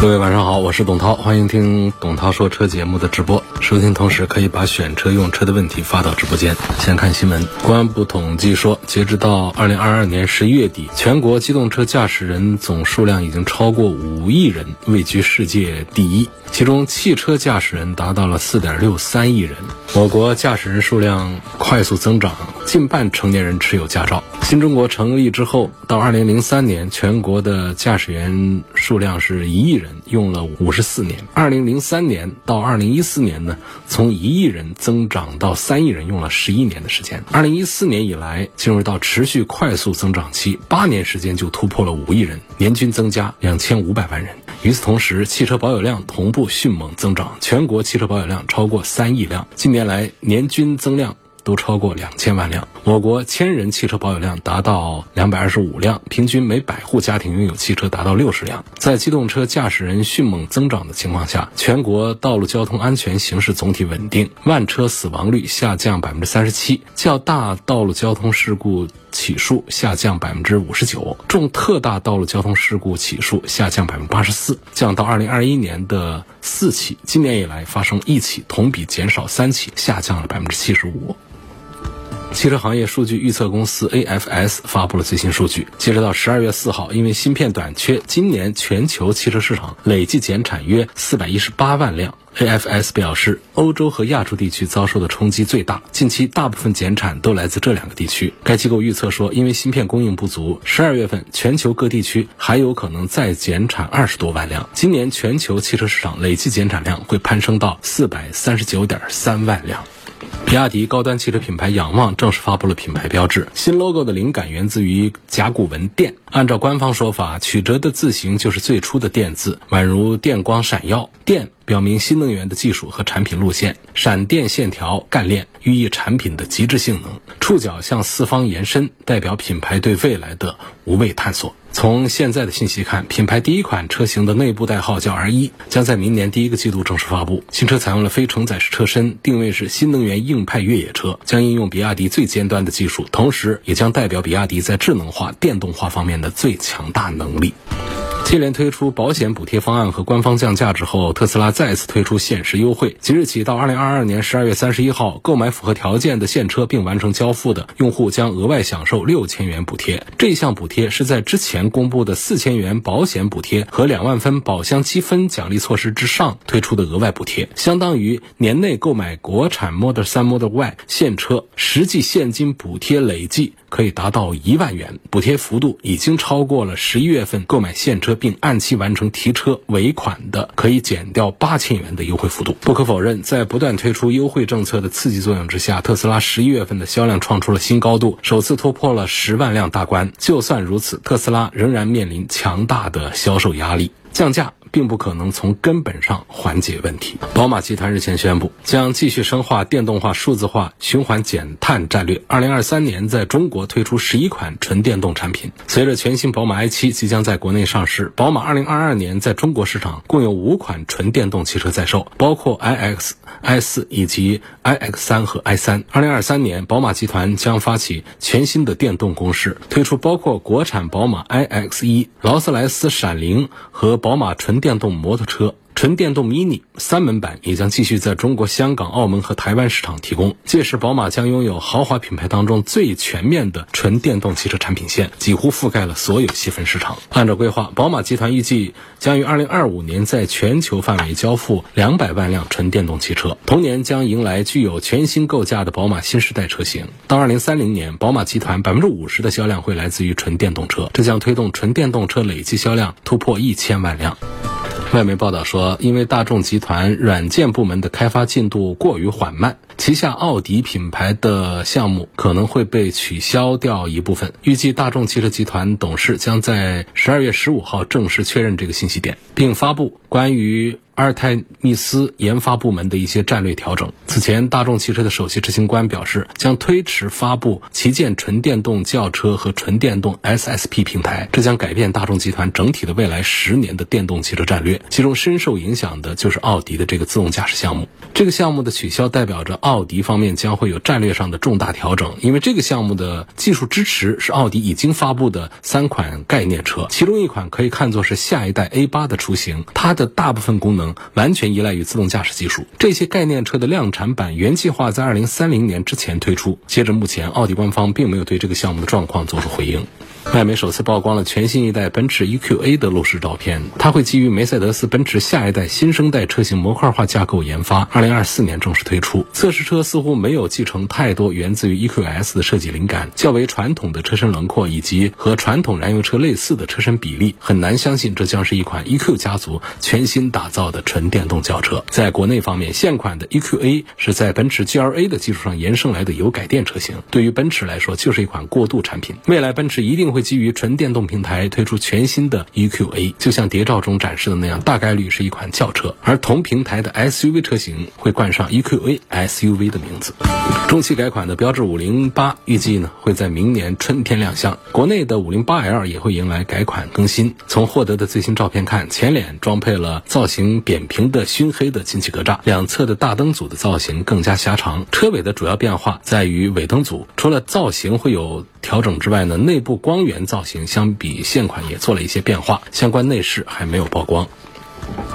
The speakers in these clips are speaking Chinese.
各位晚上好，我是董涛，欢迎听董涛说车节目的直播。收听同时可以把选车用车的问题发到直播间。先看新闻，公安部统计说，截止到二零二二年十一月底，全国机动车驾驶人总数量已经超过五亿人，位居世界第一。其中，汽车驾驶人达到了四点六三亿人。我国驾驶人数量快速增长，近半成年人持有驾照。新中国成立之后，到二零零三年，全国的驾驶员数量是一亿人，用了五十四年。二零零三年到二零一四年呢，从一亿人增长到三亿人，用了十一年的时间。二零一四年以来，进入到持续快速增长期，八年时间就突破了五亿人，年均增加两千五百万人。与此同时，汽车保有量同步迅猛增长，全国汽车保有量超过三亿辆，近年来年均增量。都超过两千万辆。我国千人汽车保有量达到两百二十五辆，平均每百户家庭拥有汽车达到六十辆。在机动车驾驶人迅猛增长的情况下，全国道路交通安全形势总体稳定，万车死亡率下降百分之三十七，较大道路交通事故起数下降百分之五十九，重特大道路交通事故起数下降百分之八十四，降到二零二一年的四起，今年以来发生一起，同比减少三起，下降了百分之七十五。汽车行业数据预测公司 AFS 发布了最新数据，截止到十二月四号，因为芯片短缺，今年全球汽车市场累计减产约四百一十八万辆。AFS 表示，欧洲和亚洲地区遭受的冲击最大，近期大部分减产都来自这两个地区。该机构预测说，因为芯片供应不足，十二月份全球各地区还有可能再减产二十多万辆。今年全球汽车市场累计减产量会攀升到四百三十九点三万辆。比亚迪高端汽车品牌仰望正式发布了品牌标志，新 logo 的灵感源自于甲骨文“电”。按照官方说法，曲折的字形就是最初的“电”字，宛如电光闪耀。电表明新能源的技术和产品路线，闪电线条干练，寓意产品的极致性能。触角向四方延伸，代表品牌对未来的无畏探索。从现在的信息看，品牌第一款车型的内部代号叫 R 一，将在明年第一个季度正式发布。新车采用了非承载式车身，定位是新能源硬派越野车，将应用比亚迪最尖端的技术，同时也将代表比亚迪在智能化、电动化方面的最强大能力。接连推出保险补贴方案和官方降价之后，特斯拉再次推出限时优惠。即日起到二零二二年十二月三十一号，购买符合条件的现车并完成交付的用户将额外享受六千元补贴。这项补贴是在之前公布的四千元保险补贴和两万分宝箱积分奖励措施之上推出的额外补贴，相当于年内购买国产 Model 3、Model Y 现车，实际现金补贴累计可以达到一万元，补贴幅度已经超过了十一月份购买现车。并按期完成提车尾款的，可以减掉八千元的优惠幅度。不可否认，在不断推出优惠政策的刺激作用之下，特斯拉十一月份的销量创出了新高度，首次突破了十万辆大关。就算如此，特斯拉仍然面临强大的销售压力，降价。并不可能从根本上缓解问题。宝马集团日前宣布，将继续深化电动化、数字化、循环减碳战略。二零二三年在中国推出十一款纯电动产品。随着全新宝马 i7 即将在国内上市，宝马二零二二年在中国市场共有五款纯电动汽车在售，包括 iX、i4 以及 iX 三和 i 三。二零二三年，宝马集团将发起全新的电动攻势，推出包括国产宝马 iX 一、劳斯莱斯闪灵和宝马纯。电动摩托车。纯电动 mini 三门版也将继续在中国香港、澳门和台湾市场提供。届时，宝马将拥有豪华品牌当中最全面的纯电动汽车产品线，几乎覆盖了所有细分市场。按照规划，宝马集团预计将于2025年在全球范围交付200万辆纯电动汽车，同年将迎来具有全新构架的宝马新时代车型。到2030年，宝马集团50%的销量会来自于纯电动车，这将推动纯电动车累计销量突破1000万辆。外媒报道说，因为大众集团软件部门的开发进度过于缓慢，旗下奥迪品牌的项目可能会被取消掉一部分。预计大众汽车集团董事将在十二月十五号正式确认这个信息点，并发布关于。阿尔泰密斯研发部门的一些战略调整。此前，大众汽车的首席执行官表示，将推迟发布旗舰纯电动轿车和纯电动 SSP 平台，这将改变大众集团整体的未来十年的电动汽车战略。其中深受影响的就是奥迪的这个自动驾驶项目。这个项目的取消代表着奥迪方面将会有战略上的重大调整，因为这个项目的技术支持是奥迪已经发布的三款概念车，其中一款可以看作是下一代 A 八的雏形，它的大部分功能。完全依赖于自动驾驶技术。这些概念车的量产版原计划在二零三零年之前推出。截至，目前奥迪官方并没有对这个项目的状况做出回应。外媒首次曝光了全新一代奔驰 EQA 的路试照片，它会基于梅赛德斯奔驰下一代新生代车型模块化架构研发，二零二四年正式推出。测试车似乎没有继承太多源自于 EQS 的设计灵感，较为传统的车身轮廓以及和传统燃油车类似的车身比例，很难相信这将是一款 EQ 家族全新打造的纯电动轿车。在国内方面，现款的 EQA 是在奔驰 GLA 的基础上延伸来的油改电车型，对于奔驰来说就是一款过渡产品。未来奔驰一定会。会基于纯电动平台推出全新的 EQA，就像谍照中展示的那样，大概率是一款轿车。而同平台的 SUV 车型会冠上 EQA SUV 的名字。中期改款的标致五零八预计呢会在明年春天亮相。国内的五零八 L 也会迎来改款更新。从获得的最新照片看，前脸装配了造型扁平的熏黑的进气格栅，两侧的大灯组的造型更加狭长。车尾的主要变化在于尾灯组，除了造型会有。调整之外呢，内部光源造型相比现款也做了一些变化，相关内饰还没有曝光。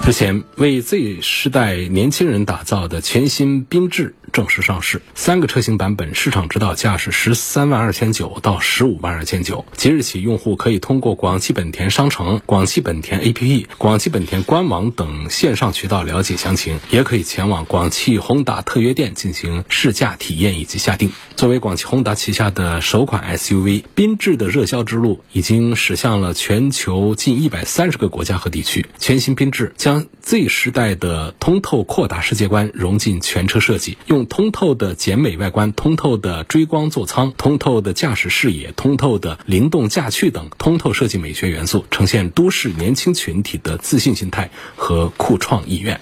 之前为 Z 世代年轻人打造的全新缤智正式上市，三个车型版本市场指导价是十三万二千九到十五万二千九。即日起，用户可以通过广汽本田商城、广汽本田 APP、广汽本田官网等线上渠道了解详情，也可以前往广汽宏达特约店进行试驾体验以及下定。作为广汽宏达旗下的首款 SUV，缤智的热销之路已经驶向了全球近一百三十个国家和地区。全新缤智将 Z 时代的通透阔大世界观融进全车设计，用通透的简美外观、通透的追光座舱、通透的驾驶视野、通透的灵动驾趣等通透设计美学元素，呈现都市年轻群体的自信心态和酷创意愿。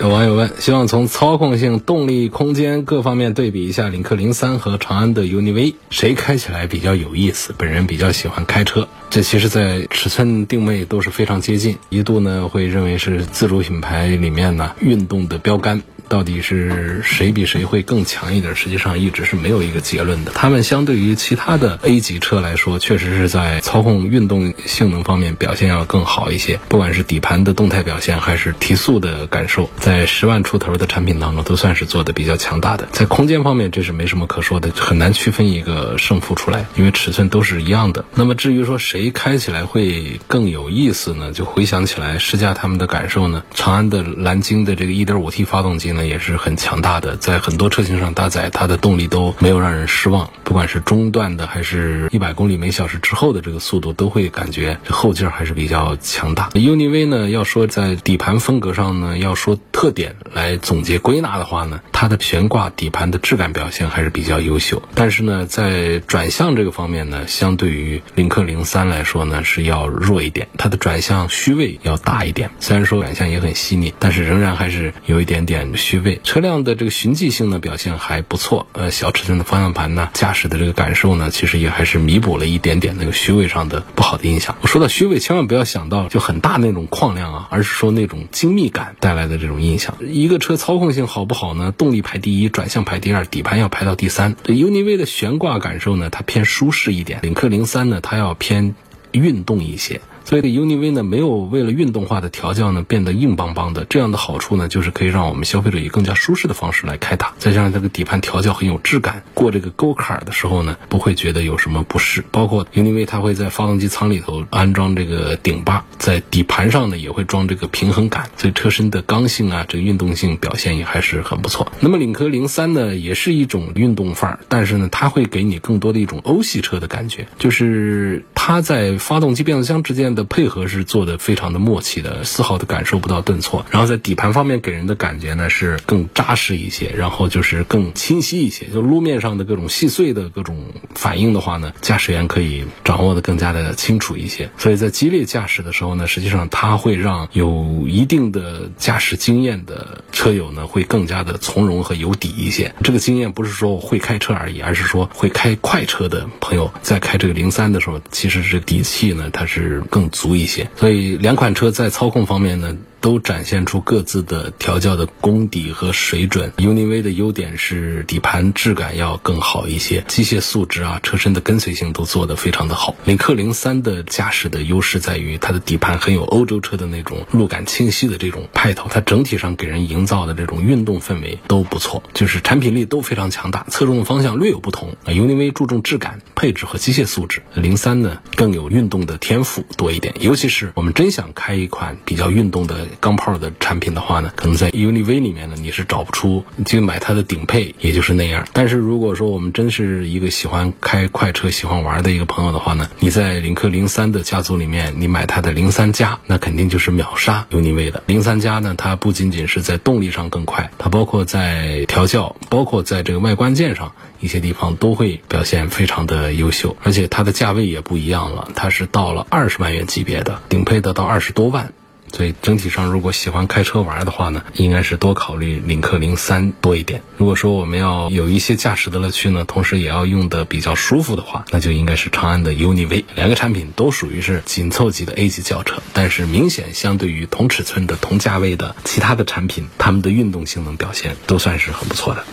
有网友问，希望从操控性、动力、空间各方面对比一下领克零三和长安的 UNI-V，谁开起来比较有意思？本人比较喜欢开车，这其实在尺寸定位都是非常接近，一度呢会认为是自主品牌里面呢运动的标杆。到底是谁比谁会更强一点？实际上一直是没有一个结论的。他们相对于其他的 A 级车来说，确实是在操控运动性能方面表现要更好一些。不管是底盘的动态表现，还是提速的感受，在十万出头的产品当中，都算是做的比较强大的。在空间方面，这是没什么可说的，很难区分一个胜负出来，因为尺寸都是一样的。那么至于说谁开起来会更有意思呢？就回想起来试驾他们的感受呢，长安的蓝鲸的这个 1.5T 发动机呢。也是很强大的，在很多车型上搭载，它的动力都没有让人失望。不管是中段的，还是一百公里每小时之后的这个速度，都会感觉后劲儿还是比较强大。UNI-V 呢，要说在底盘风格上呢，要说特点来总结归纳的话呢，它的悬挂底盘的质感表现还是比较优秀。但是呢，在转向这个方面呢，相对于领克零三来说呢，是要弱一点，它的转向虚位要大一点。虽然说转向也很细腻，但是仍然还是有一点点虚。位车辆的这个循迹性呢表现还不错，呃，小尺寸的方向盘呢，驾驶的这个感受呢，其实也还是弥补了一点点那个虚位上的不好的印象。我说到虚位，千万不要想到就很大那种矿量啊，而是说那种精密感带来的这种印象。一个车操控性好不好呢？动力排第一，转向排第二，底盘要排到第三。这 UNI-V 的悬挂感受呢，它偏舒适一点；领克零三呢，它要偏运动一些。所以这 UNI-V 呢，没有为了运动化的调教呢变得硬邦邦的，这样的好处呢，就是可以让我们消费者以更加舒适的方式来开它。再加上这个底盘调教很有质感，过这个沟坎的时候呢，不会觉得有什么不适。包括 UNI-V 它会在发动机舱里头安装这个顶把，在底盘上呢也会装这个平衡杆，所以车身的刚性啊，这个运动性表现也还是很不错。那么领克零三呢，也是一种运动范儿，但是呢，它会给你更多的一种欧系车的感觉，就是它在发动机变速箱之间的。配合是做的非常的默契的，丝毫的感受不到顿挫。然后在底盘方面给人的感觉呢是更扎实一些，然后就是更清晰一些。就路面上的各种细碎的各种反应的话呢，驾驶员可以掌握的更加的清楚一些。所以在激烈驾驶的时候呢，实际上它会让有一定的驾驶经验的车友呢会更加的从容和有底一些。这个经验不是说会开车而已，而是说会开快车的朋友在开这个零三的时候，其实是底气呢它是更足一些。所以两款车在操控方面呢。都展现出各自的调教的功底和水准。UNI-V 的优点是底盘质感要更好一些，机械素质啊、车身的跟随性都做得非常的好。领克零三的驾驶的优势在于它的底盘很有欧洲车的那种路感清晰的这种派头，它整体上给人营造的这种运动氛围都不错，就是产品力都非常强大。侧重的方向略有不同啊，UNI-V 注重质感、配置和机械素质，零三呢更有运动的天赋多一点。尤其是我们真想开一款比较运动的。钢炮的产品的话呢，可能在 UNI-V 里面呢，你是找不出，就买它的顶配，也就是那样。但是如果说我们真是一个喜欢开快车、喜欢玩的一个朋友的话呢，你在领克零三的家族里面，你买它的零三加，那肯定就是秒杀 UNI-V 的。零三加呢，它不仅仅是在动力上更快，它包括在调教，包括在这个外观件上一些地方都会表现非常的优秀，而且它的价位也不一样了，它是到了二十万元级别的，顶配的到二十多万。所以整体上，如果喜欢开车玩的话呢，应该是多考虑领克零三多一点。如果说我们要有一些驾驶的乐趣呢，同时也要用的比较舒服的话，那就应该是长安的 UNI-V。两个产品都属于是紧凑级的 A 级轿车，但是明显相对于同尺寸的同价位的其他的产品，它们的运动性能表现都算是很不错的。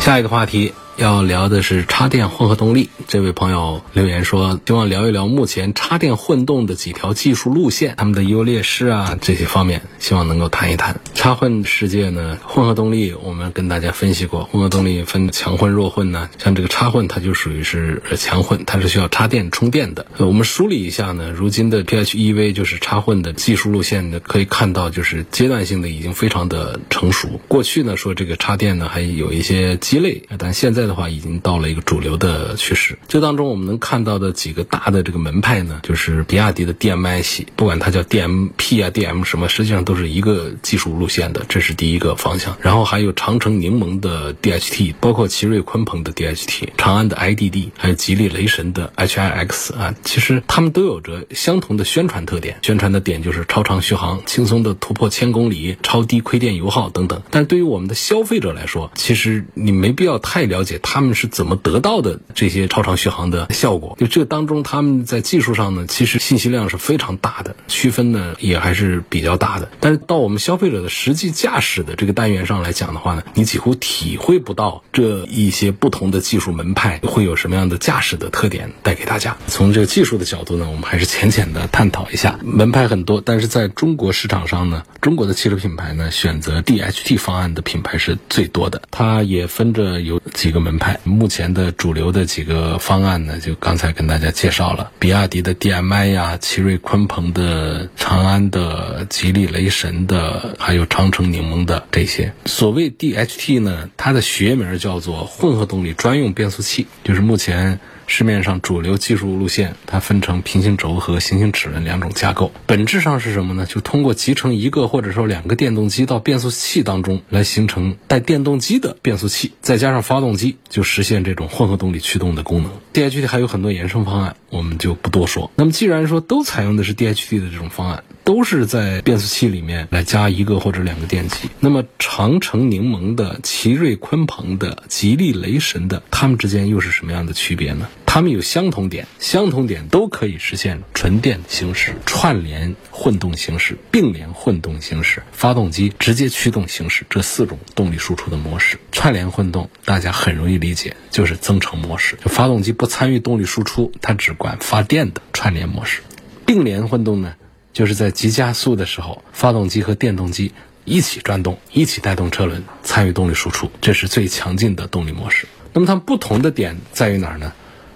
下一个话题。要聊的是插电混合动力。这位朋友留言说，希望聊一聊目前插电混动的几条技术路线，他们的优劣势啊这些方面，希望能够谈一谈。插混世界呢，混合动力我们跟大家分析过，混合动力分强混、弱混呢。像这个插混，它就属于是强混，它是需要插电充电的。我们梳理一下呢，如今的 PHEV 就是插混的技术路线的，可以看到就是阶段性的已经非常的成熟。过去呢说这个插电呢还有一些鸡肋，但现在。的话已经到了一个主流的趋势。这当中我们能看到的几个大的这个门派呢，就是比亚迪的 DM-i 系，不管它叫 DM-P 啊、DM 什么，实际上都是一个技术路线的，这是第一个方向。然后还有长城柠檬的 DHT，包括奇瑞鲲鹏的 DHT，长安的 IDD，还有吉利雷神的 HiX 啊，其实他们都有着相同的宣传特点。宣传的点就是超长续航、轻松的突破千公里、超低亏电油耗等等。但对于我们的消费者来说，其实你没必要太了解。他们是怎么得到的这些超长续航的效果？就这当中，他们在技术上呢，其实信息量是非常大的，区分呢也还是比较大的。但是到我们消费者的实际驾驶的这个单元上来讲的话呢，你几乎体会不到这一些不同的技术门派会有什么样的驾驶的特点带给大家。从这个技术的角度呢，我们还是浅浅的探讨一下。门派很多，但是在中国市场上呢，中国的汽车品牌呢，选择 DHT 方案的品牌是最多的。它也分着有几个。门门派目前的主流的几个方案呢，就刚才跟大家介绍了，比亚迪的 DM-i 呀，奇瑞鲲鹏的、长安的、吉利雷神的，还有长城柠檬的这些。所谓 DHT 呢，它的学名叫做混合动力专用变速器，就是目前。市面上主流技术路线，它分成平行轴和行星齿轮两种架构。本质上是什么呢？就通过集成一个或者说两个电动机到变速器当中，来形成带电动机的变速器，再加上发动机，就实现这种混合动力驱动的功能。DHT 还有很多衍生方案，我们就不多说。那么既然说都采用的是 DHT 的这种方案，都是在变速器里面来加一个或者两个电机，那么长城柠檬的、奇瑞鲲鹏的、吉利雷神的，它们之间又是什么样的区别呢？它们有相同点，相同点都可以实现纯电行驶、串联混动行驶、并联混动行驶、发动机直接驱动行驶这四种动力输出的模式。串联混动大家很容易理解，就是增程模式，就发动机不参与动力输出，它只管发电的串联模式。并联混动呢，就是在急加速的时候，发动机和电动机一起转动，一起带动车轮参与动力输出，这是最强劲的动力模式。那么它们不同的点在于哪儿呢？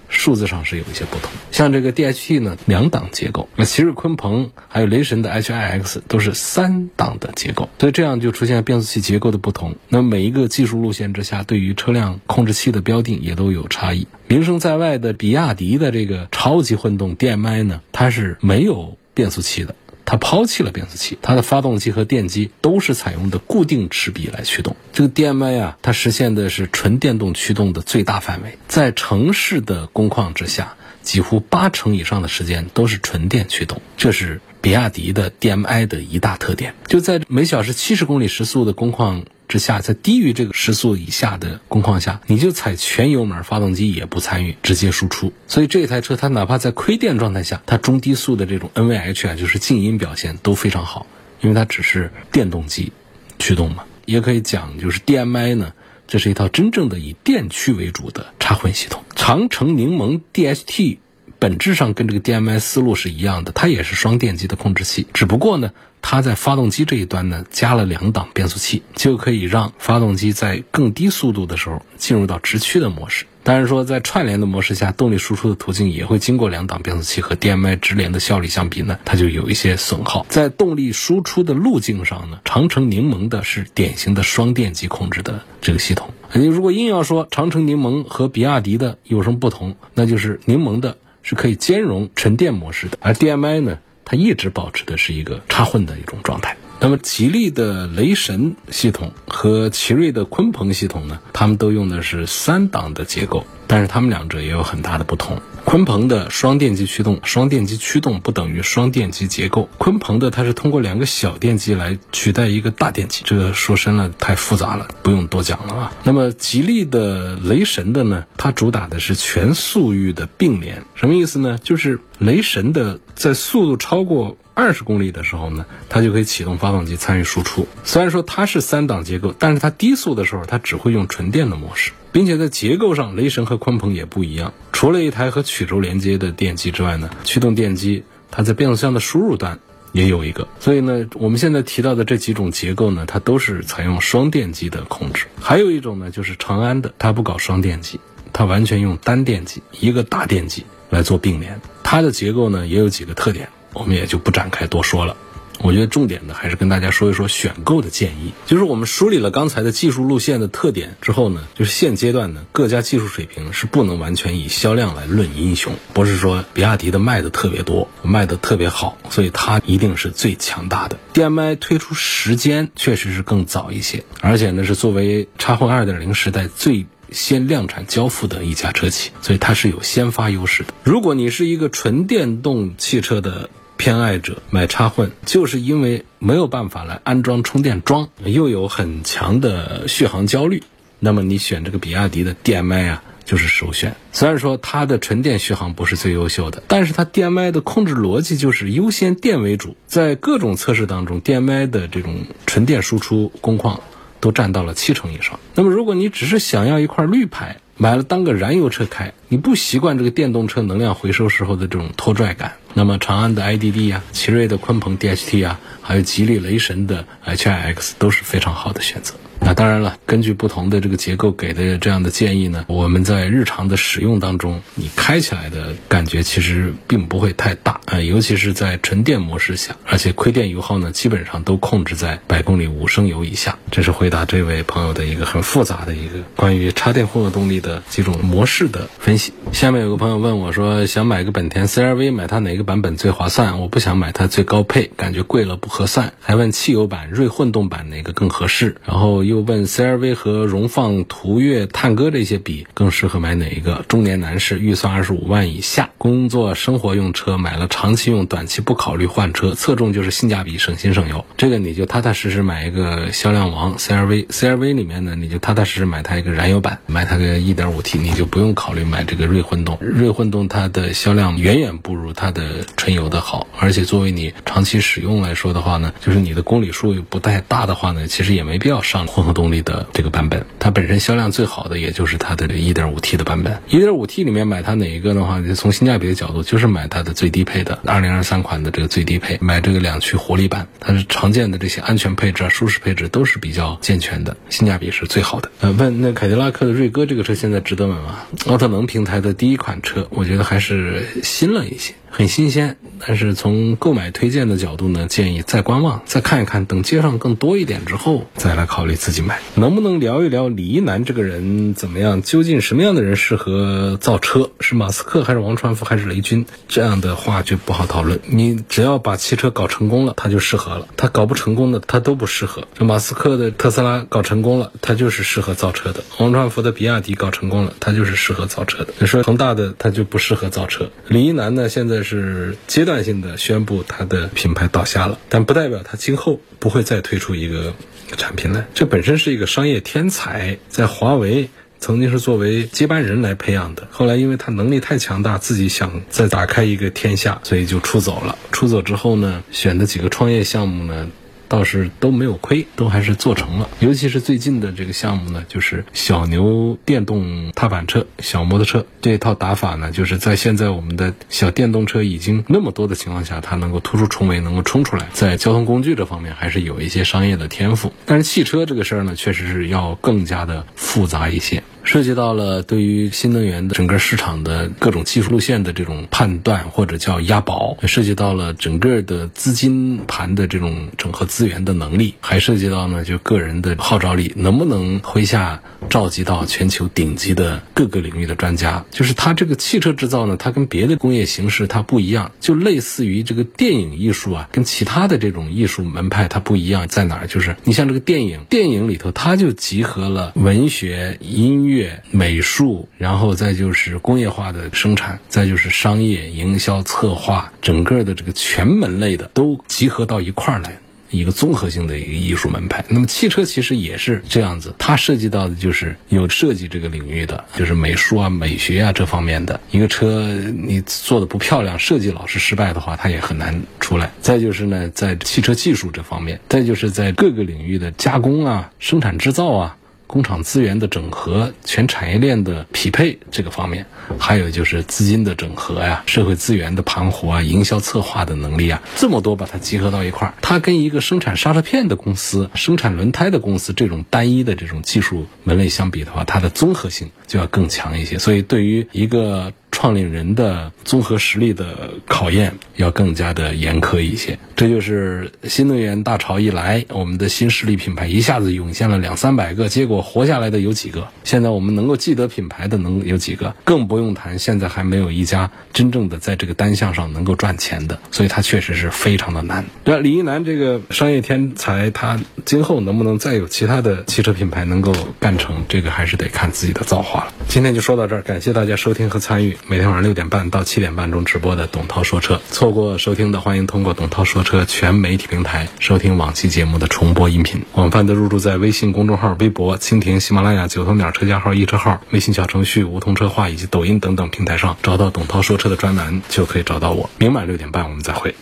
数字上是有一些不同。像这个 DHT 呢，两档结构；那奇瑞、鲲鹏还有雷神的 HiX 都是三档的结构，所以这样就出现了变速器结构的不同。那每一个技术路线之下，对于车辆控制器的标定也都有差异。名声在外的比亚迪的这个超级混动 DMI 呢，它是没有变速器的。它抛弃了变速器，它的发动机和电机都是采用的固定齿比来驱动。这个 DMI 啊，它实现的是纯电动驱动的最大范围，在城市的工况之下，几乎八成以上的时间都是纯电驱动。这是比亚迪的 DMI 的一大特点。就在每小时七十公里时速的工况。之下，在低于这个时速以下的工况下，你就踩全油门，发动机也不参与，直接输出。所以这台车它哪怕在亏电状态下，它中低速的这种 NVH 啊，就是静音表现都非常好，因为它只是电动机驱动嘛。也可以讲，就是 DMI 呢，这是一套真正的以电驱为主的插混系统。长城柠檬 DHT 本质上跟这个 DMI 思路是一样的，它也是双电机的控制器，只不过呢。它在发动机这一端呢，加了两档变速器，就可以让发动机在更低速度的时候进入到直驱的模式。当然说，在串联的模式下，动力输出的途径也会经过两档变速器和 DMI 直连的效率相比呢，它就有一些损耗。在动力输出的路径上呢，长城柠檬的是典型的双电机控制的这个系统。你如果硬要说长城柠檬和比亚迪的有什么不同，那就是柠檬的是可以兼容纯电模式的，而 DMI 呢？它一直保持的是一个插混的一种状态。那么，吉利的雷神系统和奇瑞的鲲鹏系统呢？他们都用的是三档的结构，但是他们两者也有很大的不同。鲲鹏的双电机驱动，双电机驱动不等于双电机结构。鲲鹏的它是通过两个小电机来取代一个大电机，这个说深了太复杂了，不用多讲了啊。那么吉利的雷神的呢？它主打的是全速域的并联，什么意思呢？就是雷神的在速度超过。二十公里的时候呢，它就可以启动发动机参与输出。虽然说它是三档结构，但是它低速的时候，它只会用纯电的模式，并且在结构上，雷神和鲲鹏也不一样。除了一台和曲轴连接的电机之外呢，驱动电机它在变速箱的输入端也有一个。所以呢，我们现在提到的这几种结构呢，它都是采用双电机的控制。还有一种呢，就是长安的，它不搞双电机，它完全用单电机，一个大电机来做并联。它的结构呢，也有几个特点。我们也就不展开多说了。我觉得重点呢，还是跟大家说一说选购的建议。就是我们梳理了刚才的技术路线的特点之后呢，就是现阶段呢，各家技术水平是不能完全以销量来论英雄。不是说比亚迪的卖的特别多，卖的特别好，所以它一定是最强大的。DMI 推出时间确实是更早一些，而且呢是作为插混2.0时代最先量产交付的一家车企，所以它是有先发优势的。如果你是一个纯电动汽车的，偏爱者买插混，就是因为没有办法来安装充电桩，又有很强的续航焦虑。那么你选这个比亚迪的 DMI 啊，就是首选。虽然说它的纯电续航不是最优秀的，但是它 DMI 的控制逻辑就是优先电为主。在各种测试当中，DMI 的这种纯电输出工况都占到了七成以上。那么如果你只是想要一块绿牌，买了当个燃油车开，你不习惯这个电动车能量回收时候的这种拖拽感。那么长安的 IDD 啊，奇瑞的鲲鹏 DHT 啊，还有吉利雷神的 HiX 都是非常好的选择。那当然了，根据不同的这个结构给的这样的建议呢，我们在日常的使用当中，你开起来的感觉其实并不会太大啊，尤其是在纯电模式下，而且亏电油耗呢基本上都控制在百公里五升油以下。这是回答这位朋友的一个很复杂的一个关于插电混合动力的几种模式的分析。下面有个朋友问我说，想买个本田 CRV，买它哪个版本最划算？我不想买它最高配，感觉贵了不合算。还问汽油版、锐混动版哪个更合适？然后又。又问 CRV 和荣放、途岳、探歌这些比更适合买哪一个？中年男士预算二十五万以下，工作生活用车买了长期用，短期不考虑换车，侧重就是性价比，省心省油。这个你就踏踏实实买一个销量王 CRV。CRV 里面呢，你就踏踏实实买它一个燃油版，买它个 1.5T，你就不用考虑买这个锐混动。锐混动它的销量远远不如它的纯油的好，而且作为你长期使用来说的话呢，就是你的公里数又不太大的话呢，其实也没必要上。混合动力的这个版本。它本身销量最好的也就是它的这 1.5T 的版本。1.5T 里面买它哪一个的话，就从性价比的角度，就是买它的最低配的2023款的这个最低配，买这个两驱活力版，它是常见的这些安全配置啊、舒适配置都是比较健全的，性价比是最好的。呃，问那凯迪拉克的锐歌这个车现在值得买吗？奥特能平台的第一款车，我觉得还是新了一些。很新鲜，但是从购买推荐的角度呢，建议再观望，再看一看，等街上更多一点之后，再来考虑自己买。能不能聊一聊李一男这个人怎么样？究竟什么样的人适合造车？是马斯克还是王传福还是雷军？这样的话就不好讨论。你只要把汽车搞成功了，他就适合了；他搞不成功的，他都不适合。这马斯克的特斯拉搞成功了，他就是适合造车的；王传福的比亚迪搞成功了，他就是适合造车的。你说恒大的他就不适合造车。李一男呢，现在。是阶段性的宣布他的品牌倒下了，但不代表他今后不会再推出一个产品来。这本身是一个商业天才，在华为曾经是作为接班人来培养的，后来因为他能力太强大，自己想再打开一个天下，所以就出走了。出走之后呢，选的几个创业项目呢？倒是都没有亏，都还是做成了。尤其是最近的这个项目呢，就是小牛电动踏板车、小摩托车这一套打法呢，就是在现在我们的小电动车已经那么多的情况下，它能够突出重围，能够冲出来，在交通工具这方面还是有一些商业的天赋。但是汽车这个事儿呢，确实是要更加的复杂一些。涉及到了对于新能源的整个市场的各种技术路线的这种判断，或者叫押宝，涉及到了整个的资金盘的这种整合资源的能力，还涉及到呢就个人的号召力，能不能麾下召集到全球顶级的各个领域的专家？就是它这个汽车制造呢，它跟别的工业形式它不一样，就类似于这个电影艺术啊，跟其他的这种艺术门派它不一样在哪儿？就是你像这个电影，电影里头它就集合了文学、音乐。乐、美术，然后再就是工业化的生产，再就是商业营销策划，整个的这个全门类的都集合到一块儿来，一个综合性的一个艺术门派。那么汽车其实也是这样子，它涉及到的就是有设计这个领域的，就是美术啊、美学啊这方面的。一个车你做的不漂亮，设计老是失败的话，它也很难出来。再就是呢，在汽车技术这方面，再就是在各个领域的加工啊、生产制造啊。工厂资源的整合、全产业链的匹配这个方面，还有就是资金的整合呀、社会资源的盘活啊、营销策划的能力啊，这么多把它集合到一块儿，它跟一个生产刹车片的公司、生产轮胎的公司这种单一的这种技术门类相比的话，它的综合性就要更强一些。所以，对于一个创立人的综合实力的考验要更加的严苛一些。这就是新能源大潮一来，我们的新势力品牌一下子涌现了两三百个，结果活下来的有几个？现在我们能够记得品牌的能有几个？更不用谈现在还没有一家真正的在这个单项上能够赚钱的，所以它确实是非常的难。那李一男这个商业天才，他今后能不能再有其他的汽车品牌能够干成？这个还是得看自己的造化了。今天就说到这儿，感谢大家收听和参与。每天晚上六点半到七点半钟直播的董涛说车，错过收听的欢迎通过董涛说车全媒体平台收听往期节目的重播音频。广泛的入驻在微信公众号、微博、蜻蜓、喜马拉雅、九头鸟车架号、易车号、微信小程序梧桐车话以及抖音等等平台上，找到董涛说车的专栏就可以找到我。明晚六点半我们再会。